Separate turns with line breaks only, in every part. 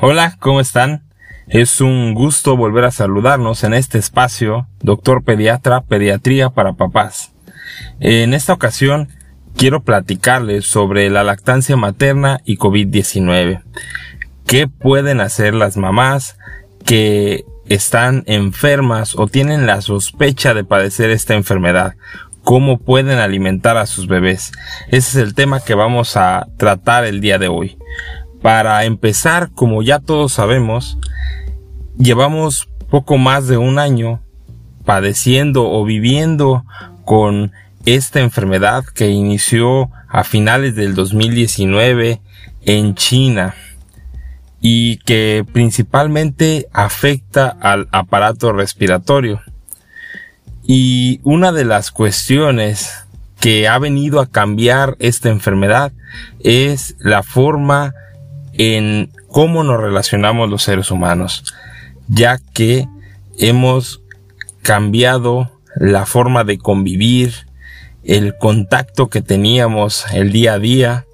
Hola, ¿cómo están? Es un gusto volver a saludarnos en este espacio, Doctor Pediatra, Pediatría para Papás. En esta ocasión quiero platicarles sobre la lactancia materna y COVID-19. ¿Qué pueden hacer las mamás que están enfermas o tienen la sospecha de padecer esta enfermedad? ¿Cómo pueden alimentar a sus bebés? Ese es el tema que vamos a tratar el día de hoy. Para empezar, como ya todos sabemos, llevamos poco más de un año padeciendo o viviendo con esta enfermedad que inició a finales del 2019 en China y que principalmente afecta al aparato respiratorio. Y una de las cuestiones que ha venido a cambiar esta enfermedad es la forma en cómo nos relacionamos los seres humanos, ya que hemos cambiado la forma de convivir, el contacto que teníamos el día a día,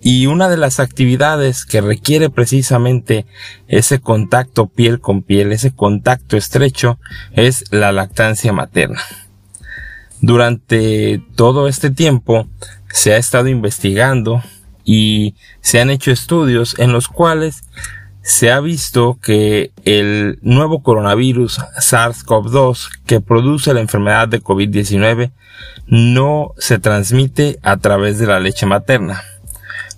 y una de las actividades que requiere precisamente ese contacto piel con piel, ese contacto estrecho, es la lactancia materna. Durante todo este tiempo se ha estado investigando y se han hecho estudios en los cuales se ha visto que el nuevo coronavirus SARS-CoV-2 que produce la enfermedad de COVID-19 no se transmite a través de la leche materna,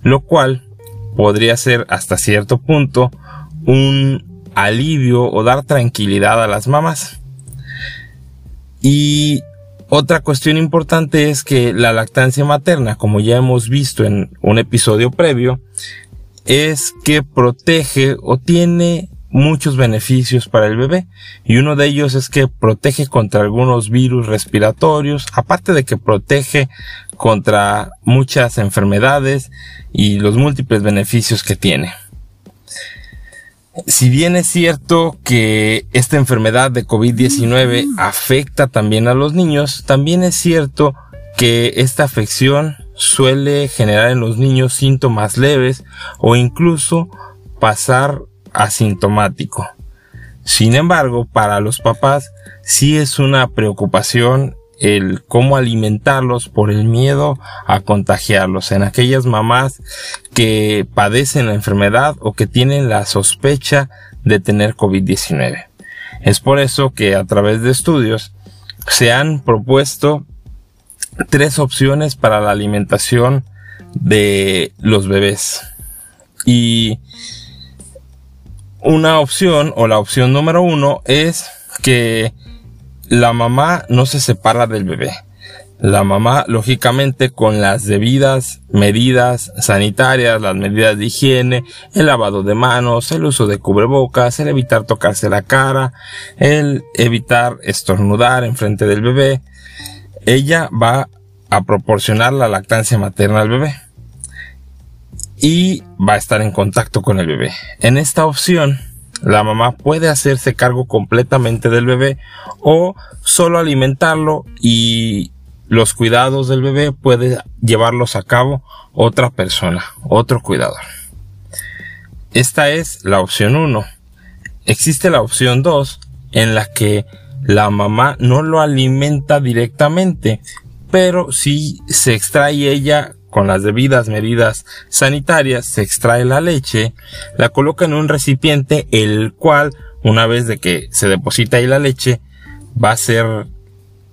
lo cual podría ser hasta cierto punto un alivio o dar tranquilidad a las mamás. Y otra cuestión importante es que la lactancia materna, como ya hemos visto en un episodio previo, es que protege o tiene muchos beneficios para el bebé y uno de ellos es que protege contra algunos virus respiratorios, aparte de que protege contra muchas enfermedades y los múltiples beneficios que tiene. Si bien es cierto que esta enfermedad de COVID-19 afecta también a los niños, también es cierto que esta afección suele generar en los niños síntomas leves o incluso pasar asintomático. Sin embargo, para los papás sí es una preocupación el cómo alimentarlos por el miedo a contagiarlos en aquellas mamás que padecen la enfermedad o que tienen la sospecha de tener COVID-19. Es por eso que a través de estudios se han propuesto tres opciones para la alimentación de los bebés. Y una opción o la opción número uno es que la mamá no se separa del bebé. La mamá, lógicamente, con las debidas medidas sanitarias, las medidas de higiene, el lavado de manos, el uso de cubrebocas, el evitar tocarse la cara, el evitar estornudar en frente del bebé, ella va a proporcionar la lactancia materna al bebé y va a estar en contacto con el bebé. En esta opción, la mamá puede hacerse cargo completamente del bebé o solo alimentarlo y los cuidados del bebé puede llevarlos a cabo otra persona, otro cuidador. Esta es la opción 1. Existe la opción 2 en la que la mamá no lo alimenta directamente, pero si se extrae ella con las debidas medidas sanitarias, se extrae la leche, la coloca en un recipiente, el cual, una vez de que se deposita ahí la leche, va a ser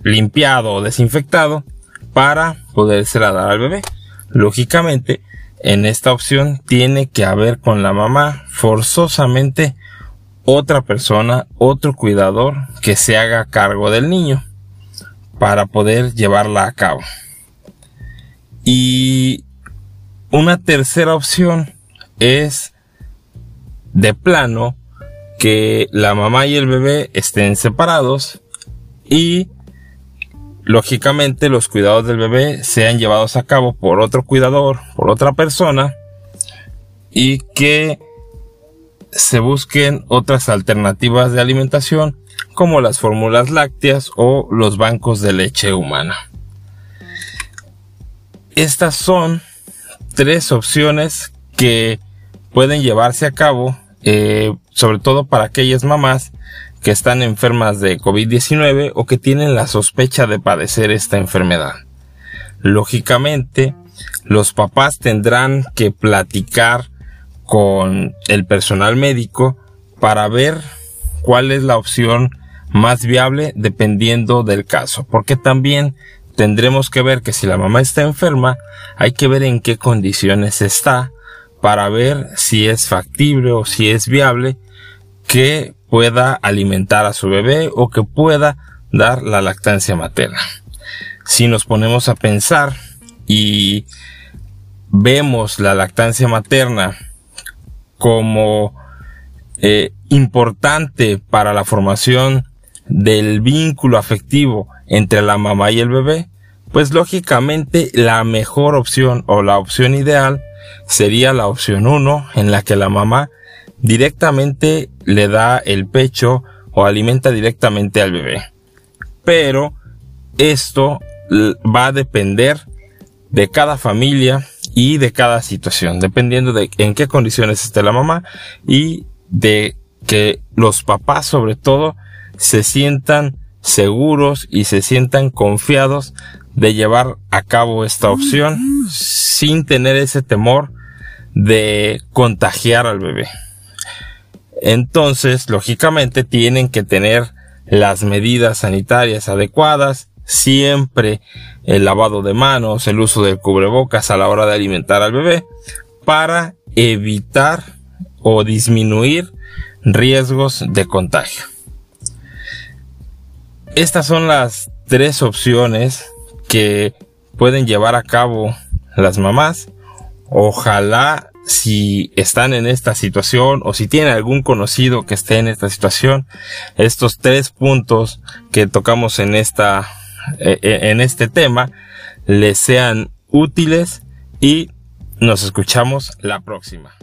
limpiado o desinfectado para podérsela dar al bebé. Lógicamente, en esta opción tiene que haber con la mamá forzosamente otra persona, otro cuidador que se haga cargo del niño para poder llevarla a cabo. Y una tercera opción es de plano que la mamá y el bebé estén separados y lógicamente los cuidados del bebé sean llevados a cabo por otro cuidador, por otra persona y que se busquen otras alternativas de alimentación como las fórmulas lácteas o los bancos de leche humana. Estas son tres opciones que pueden llevarse a cabo eh, sobre todo para aquellas mamás que están enfermas de COVID-19 o que tienen la sospecha de padecer esta enfermedad. Lógicamente, los papás tendrán que platicar con el personal médico para ver cuál es la opción más viable dependiendo del caso, porque también tendremos que ver que si la mamá está enferma, hay que ver en qué condiciones está para ver si es factible o si es viable que pueda alimentar a su bebé o que pueda dar la lactancia materna. Si nos ponemos a pensar y vemos la lactancia materna como eh, importante para la formación del vínculo afectivo entre la mamá y el bebé, pues lógicamente la mejor opción o la opción ideal sería la opción 1 en la que la mamá directamente le da el pecho o alimenta directamente al bebé. Pero esto va a depender de cada familia y de cada situación, dependiendo de en qué condiciones esté la mamá y de que los papás sobre todo se sientan seguros y se sientan confiados de llevar a cabo esta opción sin tener ese temor de contagiar al bebé. Entonces, lógicamente, tienen que tener las medidas sanitarias adecuadas, siempre el lavado de manos, el uso del cubrebocas a la hora de alimentar al bebé, para evitar o disminuir riesgos de contagio. Estas son las tres opciones que pueden llevar a cabo las mamás. Ojalá si están en esta situación o si tienen algún conocido que esté en esta situación, estos tres puntos que tocamos en esta, eh, eh, en este tema, les sean útiles y nos escuchamos la próxima.